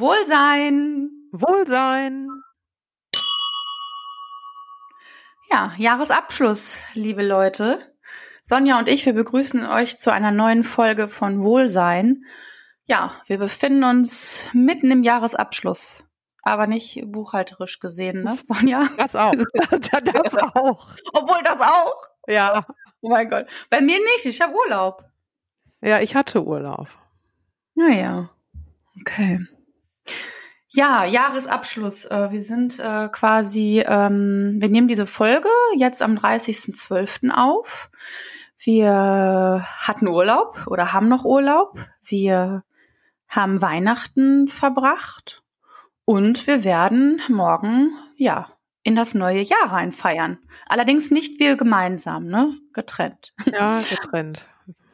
Wohlsein. Wohlsein. Ja, Jahresabschluss, liebe Leute. Sonja und ich, wir begrüßen euch zu einer neuen Folge von Wohlsein. Ja, wir befinden uns mitten im Jahresabschluss, aber nicht buchhalterisch gesehen, ne, Sonja? Das auch. Das auch. Obwohl das auch? Ja. Oh mein Gott. Bei mir nicht, ich habe Urlaub. Ja, ich hatte Urlaub. Naja. Okay. Ja, Jahresabschluss. Äh, wir sind äh, quasi, ähm, wir nehmen diese Folge jetzt am 30.12. auf. Wir hatten Urlaub oder haben noch Urlaub. Wir haben Weihnachten verbracht und wir werden morgen, ja, in das neue Jahr reinfeiern. Allerdings nicht wir gemeinsam, ne? Getrennt. Ja, getrennt.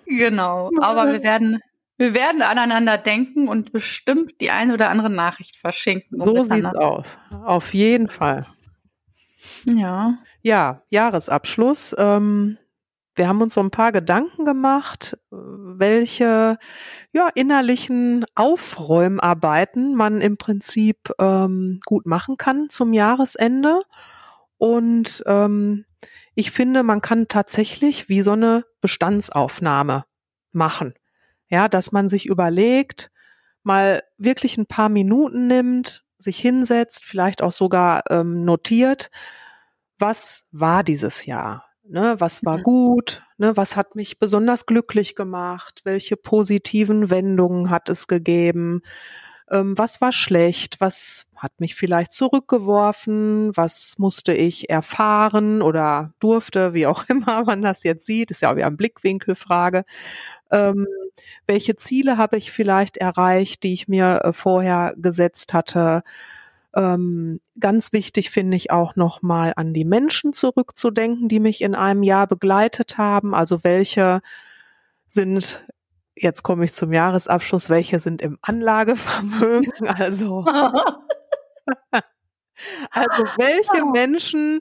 genau. Aber wir werden wir werden aneinander denken und bestimmt die eine oder andere Nachricht verschenken. So sieht's aus. Auf jeden Fall. Ja. Ja, Jahresabschluss. Ähm, wir haben uns so ein paar Gedanken gemacht, welche ja, innerlichen Aufräumarbeiten man im Prinzip ähm, gut machen kann zum Jahresende. Und ähm, ich finde, man kann tatsächlich wie so eine Bestandsaufnahme machen. Ja, dass man sich überlegt, mal wirklich ein paar Minuten nimmt, sich hinsetzt, vielleicht auch sogar ähm, notiert, was war dieses Jahr? Ne, was war mhm. gut? Ne, was hat mich besonders glücklich gemacht? Welche positiven Wendungen hat es gegeben? Ähm, was war schlecht? Was hat mich vielleicht zurückgeworfen? Was musste ich erfahren oder durfte, wie auch immer man das jetzt sieht? Ist ja auch wieder eine Blickwinkelfrage. Ähm, welche Ziele habe ich vielleicht erreicht, die ich mir äh, vorher gesetzt hatte? Ähm, ganz wichtig finde ich auch nochmal an die Menschen zurückzudenken, die mich in einem Jahr begleitet haben. Also welche sind, jetzt komme ich zum Jahresabschluss, welche sind im Anlagevermögen? Also, also welche Menschen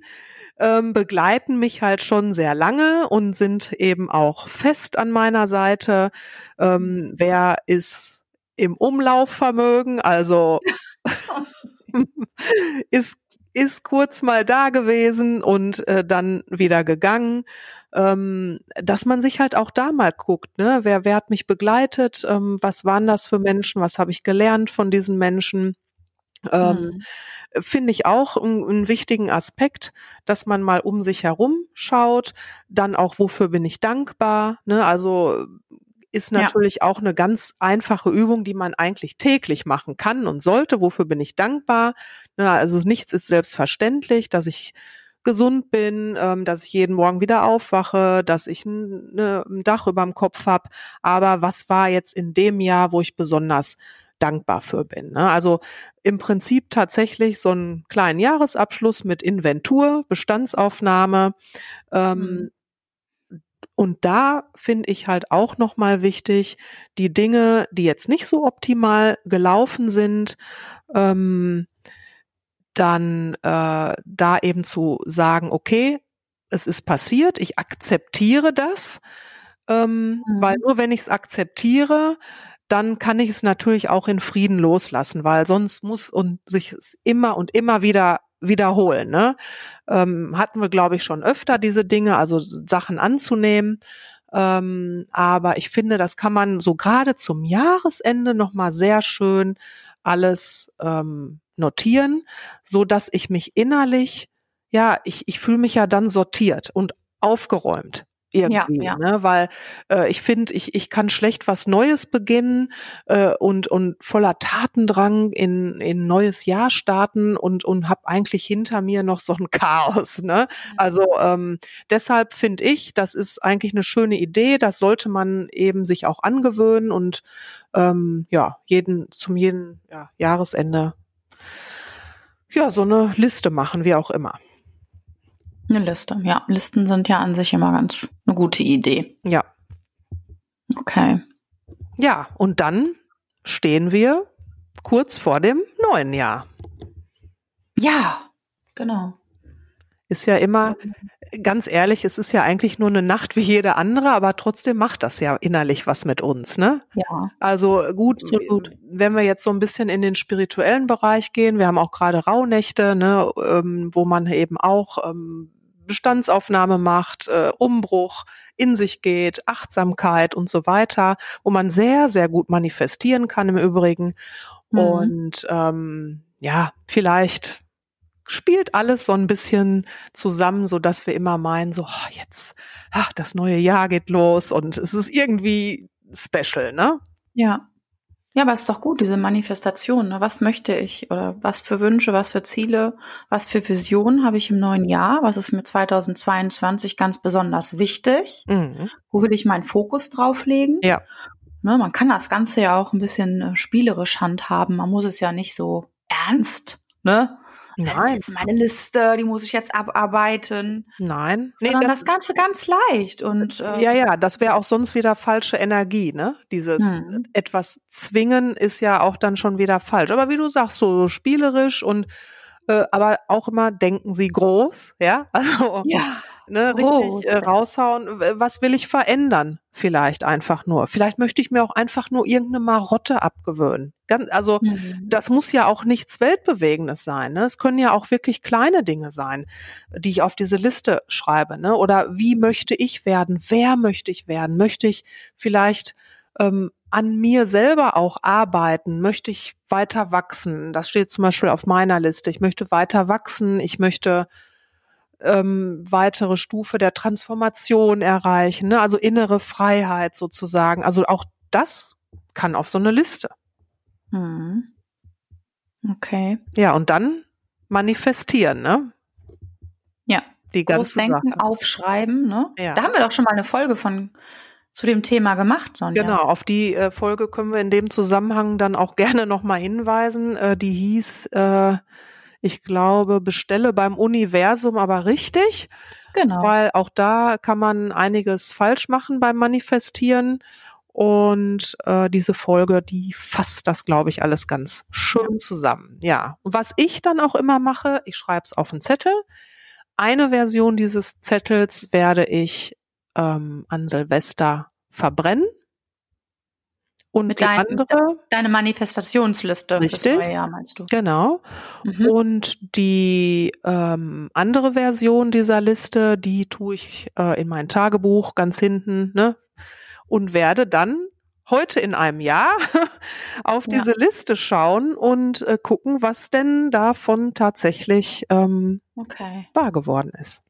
ähm, begleiten mich halt schon sehr lange und sind eben auch fest an meiner Seite. Ähm, wer ist im Umlaufvermögen? Also ist ist kurz mal da gewesen und äh, dann wieder gegangen. Ähm, dass man sich halt auch da mal guckt, ne? Wer, wer hat mich begleitet? Ähm, was waren das für Menschen? Was habe ich gelernt von diesen Menschen? Ähm, mhm. Finde ich auch einen wichtigen Aspekt, dass man mal um sich herum schaut, dann auch, wofür bin ich dankbar. Ne? Also ist natürlich ja. auch eine ganz einfache Übung, die man eigentlich täglich machen kann und sollte. Wofür bin ich dankbar? Ne? Also nichts ist selbstverständlich, dass ich gesund bin, ähm, dass ich jeden Morgen wieder aufwache, dass ich ein, ne, ein Dach über dem Kopf habe. Aber was war jetzt in dem Jahr, wo ich besonders dankbar für bin. Ne? Also im Prinzip tatsächlich so einen kleinen Jahresabschluss mit Inventur, Bestandsaufnahme. Ähm, mhm. Und da finde ich halt auch nochmal wichtig, die Dinge, die jetzt nicht so optimal gelaufen sind, ähm, dann äh, da eben zu sagen, okay, es ist passiert, ich akzeptiere das, ähm, mhm. weil nur wenn ich es akzeptiere, dann kann ich es natürlich auch in Frieden loslassen, weil sonst muss und sich es immer und immer wieder wiederholen. Ne? Ähm, hatten wir, glaube ich, schon öfter diese Dinge, also Sachen anzunehmen. Ähm, aber ich finde, das kann man so gerade zum Jahresende nochmal sehr schön alles ähm, notieren, so dass ich mich innerlich, ja, ich, ich fühle mich ja dann sortiert und aufgeräumt irgendwie, ja, ja. Ne? weil äh, ich finde, ich, ich kann schlecht was Neues beginnen äh, und, und voller Tatendrang in in neues Jahr starten und, und habe eigentlich hinter mir noch so ein Chaos. Ne? Mhm. Also ähm, deshalb finde ich, das ist eigentlich eine schöne Idee, das sollte man eben sich auch angewöhnen und ähm, ja, jeden zum jeden ja, Jahresende ja so eine Liste machen, wie auch immer. Eine Liste, ja. Listen sind ja an sich immer ganz eine gute Idee. Ja. Okay. Ja, und dann stehen wir kurz vor dem neuen Jahr. Ja, genau. Ist ja immer, ganz ehrlich, es ist ja eigentlich nur eine Nacht wie jede andere, aber trotzdem macht das ja innerlich was mit uns, ne? Ja. Also gut, Absolut. wenn wir jetzt so ein bisschen in den spirituellen Bereich gehen, wir haben auch gerade Rauhnächte, ne, ähm, wo man eben auch ähm, Bestandsaufnahme macht, äh, Umbruch in sich geht, Achtsamkeit und so weiter, wo man sehr, sehr gut manifestieren kann im Übrigen. Mhm. Und ähm, ja, vielleicht spielt alles so ein bisschen zusammen, so dass wir immer meinen, so oh, jetzt, ach, das neue Jahr geht los und es ist irgendwie special, ne? Ja. Ja, aber es ist doch gut, diese Manifestation. Ne? Was möchte ich oder was für Wünsche, was für Ziele, was für Visionen habe ich im neuen Jahr? Was ist mir 2022 ganz besonders wichtig? Mhm. Wo will ich meinen Fokus drauflegen? Ja. Ne, man kann das Ganze ja auch ein bisschen äh, spielerisch handhaben. Man muss es ja nicht so ernst, ne? Nein. Das ist jetzt meine Liste, die muss ich jetzt abarbeiten. Nein. Sondern nee, das, das, Ganze ganz leicht. Und, äh, ja, ja, das wäre auch sonst wieder falsche Energie, ne? Dieses hm. etwas zwingen ist ja auch dann schon wieder falsch. Aber wie du sagst, so, so spielerisch und äh, aber auch immer denken sie groß, ja? Also ja ne, richtig äh, raushauen. Was will ich verändern? Vielleicht einfach nur. Vielleicht möchte ich mir auch einfach nur irgendeine Marotte abgewöhnen. Ganz, also mhm. das muss ja auch nichts Weltbewegendes sein. Ne? Es können ja auch wirklich kleine Dinge sein, die ich auf diese Liste schreibe. Ne? Oder wie möchte ich werden? Wer möchte ich werden? Möchte ich vielleicht ähm, an mir selber auch arbeiten? Möchte ich weiter wachsen? Das steht zum Beispiel auf meiner Liste. Ich möchte weiter wachsen. Ich möchte ähm, weitere Stufe der Transformation erreichen, ne? also innere Freiheit sozusagen. Also auch das kann auf so eine Liste. Hm. Okay. Ja, und dann manifestieren, ne? Ja. Die Großdenken, Sache. aufschreiben, ne? Ja. Da haben wir doch schon mal eine Folge von zu dem Thema gemacht, Sonja. Genau, auf die äh, Folge können wir in dem Zusammenhang dann auch gerne nochmal hinweisen. Äh, die hieß äh, ich glaube, bestelle beim Universum aber richtig. Genau. Weil auch da kann man einiges falsch machen beim Manifestieren. Und äh, diese Folge, die fasst das, glaube ich, alles ganz schön zusammen. Ja. Und was ich dann auch immer mache, ich schreibe es auf einen Zettel. Eine Version dieses Zettels werde ich ähm, an Silvester verbrennen. Und Mit dein, andere. Deine Manifestationsliste richtig, Jahr, meinst du? Genau. Mhm. Und die ähm, andere Version dieser Liste, die tue ich äh, in mein Tagebuch ganz hinten, ne? Und werde dann heute in einem Jahr auf diese ja. Liste schauen und äh, gucken, was denn davon tatsächlich ähm, okay. wahr geworden ist.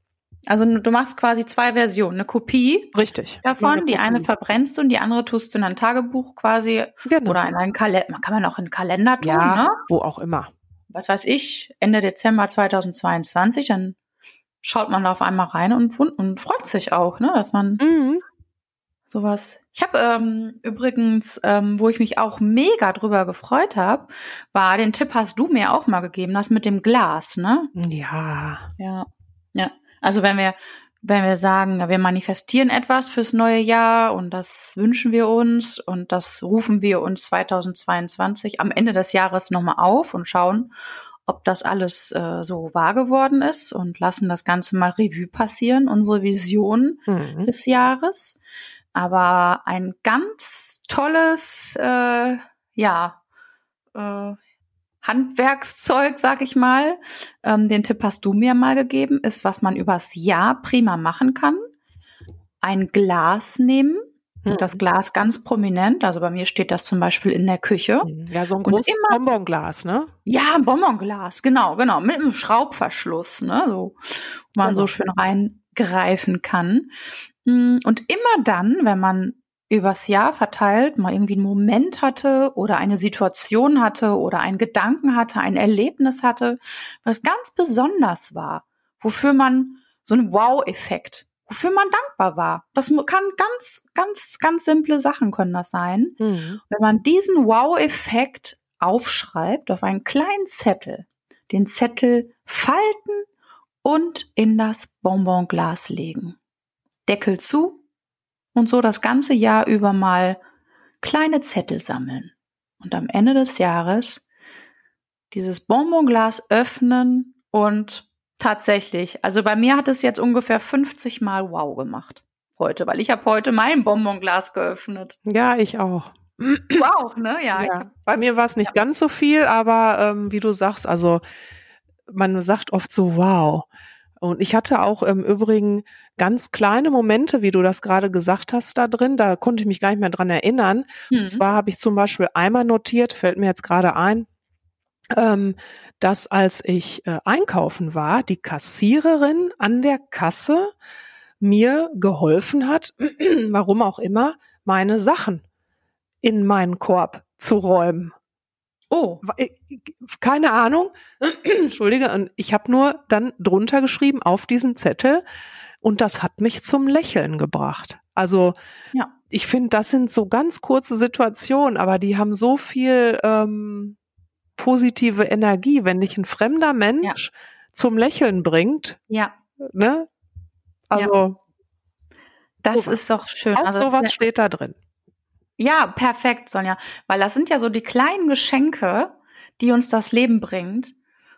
Also du machst quasi zwei Versionen, eine Kopie Richtig. davon, eine die eine verbrennst du und die andere tust du in ein Tagebuch quasi genau. oder in einen Kalender. Kann man auch in einen Kalender tun, ja, ne? Wo auch immer. Was weiß ich, Ende Dezember 2022, dann schaut man da auf einmal rein und, und freut sich auch, ne, dass man mhm. sowas. Ich habe ähm, übrigens, ähm, wo ich mich auch mega drüber gefreut habe, war den Tipp hast du mir auch mal gegeben, das mit dem Glas, ne? Ja. Ja. Ja. Also wenn wir, wenn wir sagen, wir manifestieren etwas fürs neue Jahr und das wünschen wir uns und das rufen wir uns 2022 am Ende des Jahres nochmal auf und schauen, ob das alles äh, so wahr geworden ist und lassen das Ganze mal Revue passieren, unsere Vision mhm. des Jahres. Aber ein ganz tolles, äh, ja, äh, Handwerkszeug, sag ich mal, ähm, den Tipp hast du mir mal gegeben, ist, was man übers Jahr prima machen kann. Ein Glas nehmen, hm. das Glas ganz prominent, also bei mir steht das zum Beispiel in der Küche. Hm. Ja, so ein großes immer, Bonbonglas, ne? Ja, ein Bonbonglas, genau, genau, mit einem Schraubverschluss, ne, so, wo man genau. so schön reingreifen kann. Hm, und immer dann, wenn man übers Jahr verteilt mal irgendwie einen Moment hatte oder eine Situation hatte oder einen Gedanken hatte, ein Erlebnis hatte, was ganz besonders war, wofür man so einen Wow-Effekt, wofür man dankbar war. Das kann ganz, ganz, ganz simple Sachen können das sein. Mhm. Wenn man diesen Wow-Effekt aufschreibt auf einen kleinen Zettel, den Zettel falten und in das Bonbonglas legen. Deckel zu, und so das ganze Jahr über mal kleine Zettel sammeln und am Ende des Jahres dieses Bonbonglas öffnen und Tatsächlich. Also bei mir hat es jetzt ungefähr 50 Mal Wow gemacht heute, weil ich habe heute mein Bonbonglas geöffnet. Ja, ich auch. Du auch, ne? Ja. ja. Bei mir war es nicht ja. ganz so viel, aber ähm, wie du sagst, also man sagt oft so Wow. Und ich hatte auch im Übrigen ganz kleine Momente, wie du das gerade gesagt hast, da drin. Da konnte ich mich gar nicht mehr dran erinnern. Mhm. Und zwar habe ich zum Beispiel einmal notiert, fällt mir jetzt gerade ein, ähm, dass als ich äh, einkaufen war, die Kassiererin an der Kasse mir geholfen hat, warum auch immer, meine Sachen in meinen Korb zu räumen. Oh, äh, keine Ahnung. Entschuldige, und ich habe nur dann drunter geschrieben auf diesen Zettel und das hat mich zum Lächeln gebracht. Also ja. ich finde, das sind so ganz kurze Situationen, aber die haben so viel ähm, positive Energie, wenn dich ein fremder Mensch ja. zum Lächeln bringt. Ja. Ne? Also ja. das sowas. ist doch schön. Auch also sowas steht da drin. Ja, perfekt, Sonja. Weil das sind ja so die kleinen Geschenke, die uns das Leben bringt.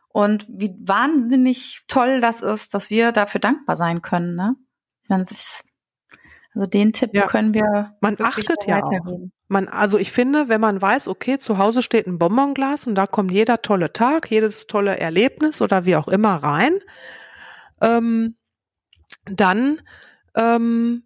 Und wie wahnsinnig toll das ist, dass wir dafür dankbar sein können. Ne? Ist, also den Tipp ja. können wir. Man achtet ja auch. Man, also ich finde, wenn man weiß, okay, zu Hause steht ein Bonbonglas und da kommt jeder tolle Tag, jedes tolle Erlebnis oder wie auch immer rein, ähm, dann ähm,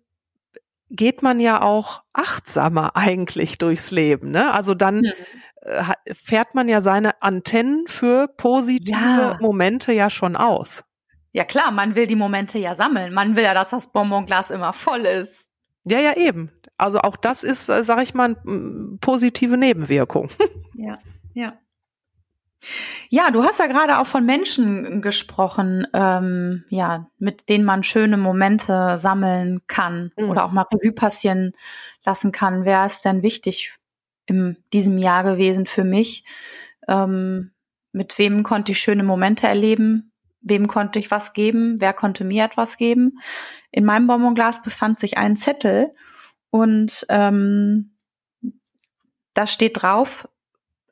geht man ja auch achtsamer eigentlich durchs Leben. Ne? Also dann mhm. fährt man ja seine Antennen für positive ja. Momente ja schon aus. Ja klar, man will die Momente ja sammeln. Man will ja, dass das Bonbonglas immer voll ist. Ja, ja, eben. Also auch das ist, äh, sag ich mal, positive Nebenwirkung. Ja, ja. Ja, du hast ja gerade auch von Menschen gesprochen, ähm, ja, mit denen man schöne Momente sammeln kann mhm. oder auch mal Revue passieren lassen kann. Wer ist denn wichtig in diesem Jahr gewesen für mich? Ähm, mit wem konnte ich schöne Momente erleben? Wem konnte ich was geben? Wer konnte mir etwas geben? In meinem Bonbonglas befand sich ein Zettel und ähm, da steht drauf,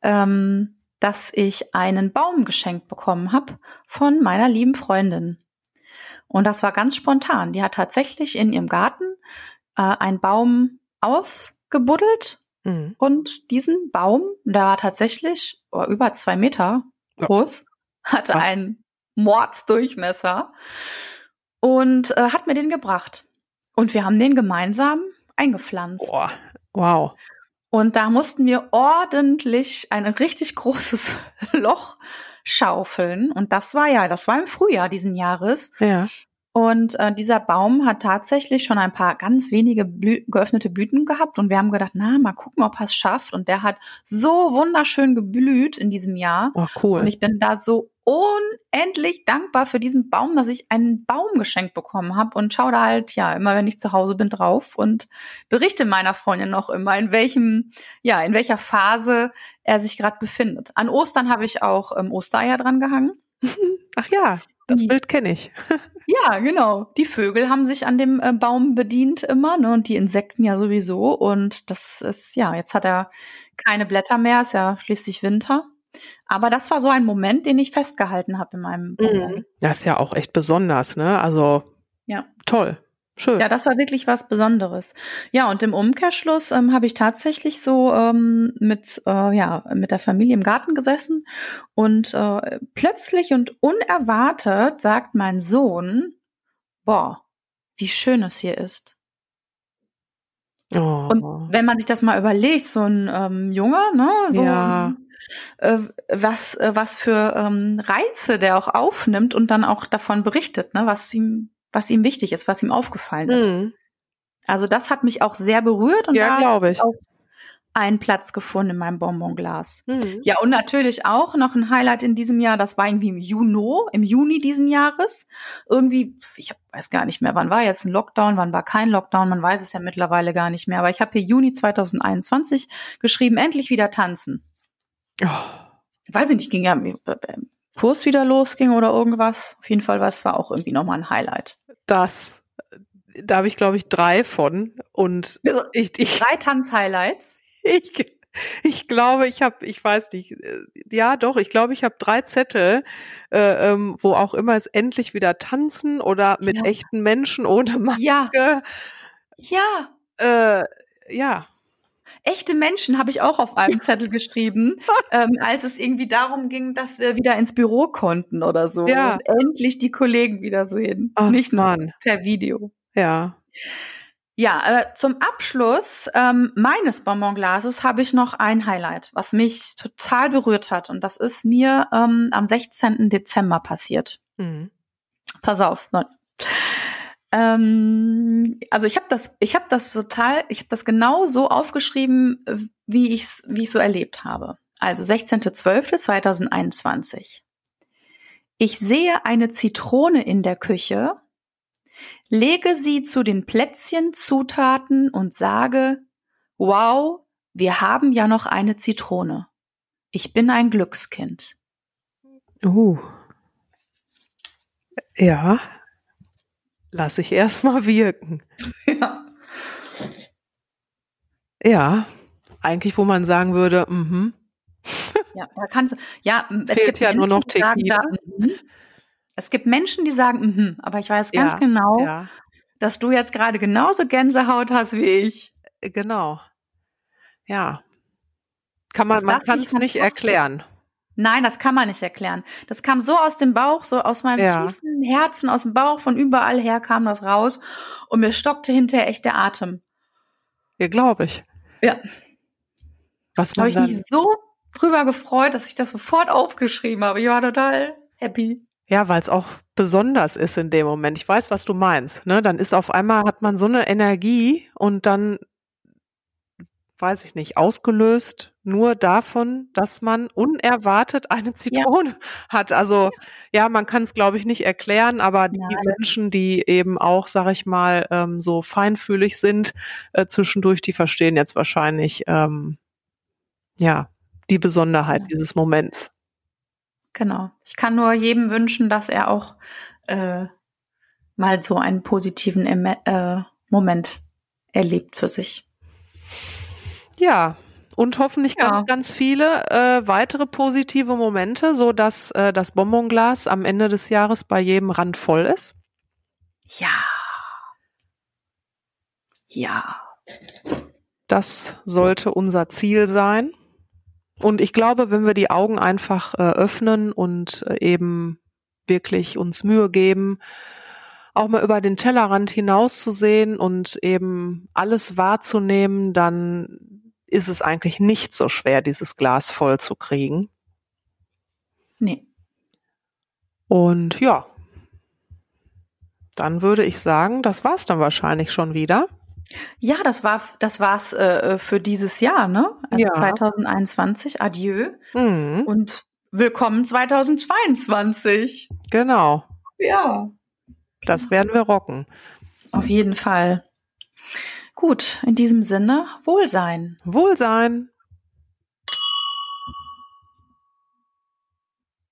ähm, dass ich einen Baum geschenkt bekommen habe von meiner lieben Freundin. Und das war ganz spontan. Die hat tatsächlich in ihrem Garten äh, einen Baum ausgebuddelt mhm. und diesen Baum, der war tatsächlich oh, über zwei Meter groß, ja. hatte Ach. einen Mordsdurchmesser und äh, hat mir den gebracht. Und wir haben den gemeinsam eingepflanzt. Boah, wow. Und da mussten wir ordentlich ein richtig großes Loch schaufeln. Und das war ja, das war im Frühjahr diesen Jahres. Ja. Und äh, dieser Baum hat tatsächlich schon ein paar ganz wenige Blü geöffnete Blüten gehabt. Und wir haben gedacht, na, mal gucken, ob er es schafft. Und der hat so wunderschön geblüht in diesem Jahr. Oh, cool. Und ich bin da so unendlich dankbar für diesen Baum, dass ich einen Baum geschenkt bekommen habe und schaue da halt, ja, immer wenn ich zu Hause bin, drauf und berichte meiner Freundin noch immer, in welchem, ja, in welcher Phase er sich gerade befindet. An Ostern habe ich auch ähm, Ostereier dran gehangen. Ach ja, das Bild kenne ich. Ja, genau. Die Vögel haben sich an dem äh, Baum bedient immer, ne? Und die Insekten ja sowieso. Und das ist, ja, jetzt hat er keine Blätter mehr, ist ja schließlich Winter. Aber das war so ein Moment, den ich festgehalten habe in meinem mhm. Das ist ja auch echt besonders, ne? Also ja. toll. Schön. Ja, das war wirklich was Besonderes. Ja, und im Umkehrschluss ähm, habe ich tatsächlich so ähm, mit, äh, ja, mit der Familie im Garten gesessen und äh, plötzlich und unerwartet sagt mein Sohn, boah, wie schön es hier ist. Oh. Und wenn man sich das mal überlegt, so ein ähm, Junge, ne, so ja. äh, was, äh, was für ähm, Reize der auch aufnimmt und dann auch davon berichtet, ne, was ihm was ihm wichtig ist, was ihm aufgefallen ist. Mhm. Also das hat mich auch sehr berührt und ja, glaube ich. auch einen Platz gefunden in meinem Bonbonglas. Mhm. Ja, und natürlich auch noch ein Highlight in diesem Jahr, das war irgendwie im Juni, im Juni diesen Jahres. Irgendwie, ich weiß gar nicht mehr, wann war jetzt ein Lockdown, wann war kein Lockdown, man weiß es ja mittlerweile gar nicht mehr. Aber ich habe hier Juni 2021 geschrieben, endlich wieder tanzen. Oh. Weiß ich nicht, ging ja Kurs wieder losging oder irgendwas. Auf jeden Fall, was war auch irgendwie nochmal ein Highlight. Das, da habe ich glaube ich drei von und also, ich, ich drei Tanz-Highlights. Ich, Ich glaube, ich habe, ich weiß nicht, äh, ja doch, ich glaube, ich habe drei Zettel, äh, ähm, wo auch immer es endlich wieder tanzen oder mit Ja. echten Menschen ohne Maske. Ja, ja. Äh, ja. Echte Menschen habe ich auch auf einem Zettel geschrieben, ähm, als es irgendwie darum ging, dass wir wieder ins Büro konnten oder so. Ja. Und endlich die Kollegen wiedersehen. Ach, Nicht nur Mann. per Video. Ja. Ja, äh, zum Abschluss ähm, meines Bonbonglases habe ich noch ein Highlight, was mich total berührt hat. Und das ist mir ähm, am 16. Dezember passiert. Mhm. Pass auf. Ähm, also ich habe das, ich habe das total, ich habe das genau so aufgeschrieben, wie ich es wie ich so erlebt habe. Also 16.12.2021. Ich sehe eine Zitrone in der Küche, lege sie zu den Plätzchen, Zutaten und sage, wow, wir haben ja noch eine Zitrone. Ich bin ein Glückskind. Uh. Ja. Lass ich erstmal wirken. Ja. Ja. Eigentlich, wo man sagen würde, mhm. Ja, da kannst ja, es Fehlt gibt ja nur noch Tequila. da, mhm. Es gibt Menschen, die sagen, mhm, aber ich weiß ganz Ja, genau, Ja. dass du jetzt gerade genauso Gänsehaut hast wie ich. Äh, Genau. Ja. Kann man, Das man kann es nicht erklären. Nein, das kann man nicht erklären. Das kam so aus dem Bauch, so aus meinem Ja. tiefen Herzen, aus dem Bauch, von überall her kam das raus und mir stockte hinterher echt der Atem. Ja, glaube ich. Ja. Was habe ich mich so drüber gefreut, dass ich das sofort aufgeschrieben habe. Ich war total happy. ja, weil es auch besonders ist in dem Moment. Ich weiß, was du meinst. Ne? Dann ist auf einmal hat man so eine Energie und dann weiß ich nicht, ausgelöst nur davon, dass man unerwartet eine Zitrone hat. Also ja, man kann es, glaube ich, nicht erklären, aber die Nein. Menschen, die eben auch, sag ich mal, ähm, so feinfühlig sind äh, zwischendurch, die verstehen jetzt wahrscheinlich ähm, ja die Besonderheit Ja. dieses Moments. Genau. Ich kann nur jedem wünschen, dass er auch äh, mal so einen positiven Eme äh, Moment erlebt für sich. Ja. Und hoffentlich Ja. ganz, ganz viele äh, weitere positive Momente, so dass äh, das Bonbonglas am Ende des Jahres bei jedem Rand voll ist. Ja. Ja. Das sollte unser Ziel sein. Und ich glaube, wenn wir die Augen einfach äh, öffnen und äh, eben wirklich uns Mühe geben, auch mal über den Tellerrand hinauszusehen und eben alles wahrzunehmen, dann ist es eigentlich nicht so schwer, dieses Glas voll zu kriegen. Nee. Und ja, dann würde ich sagen, das war's dann wahrscheinlich schon wieder. Ja, das war das war's äh, für dieses Jahr, ne? Also Ja. 2021. Adieu Mhm, und willkommen 2022. genau, Ja. das werden wir rocken. Auf jeden Fall. Gut, in diesem Sinne, Wohlsein. Wohlsein.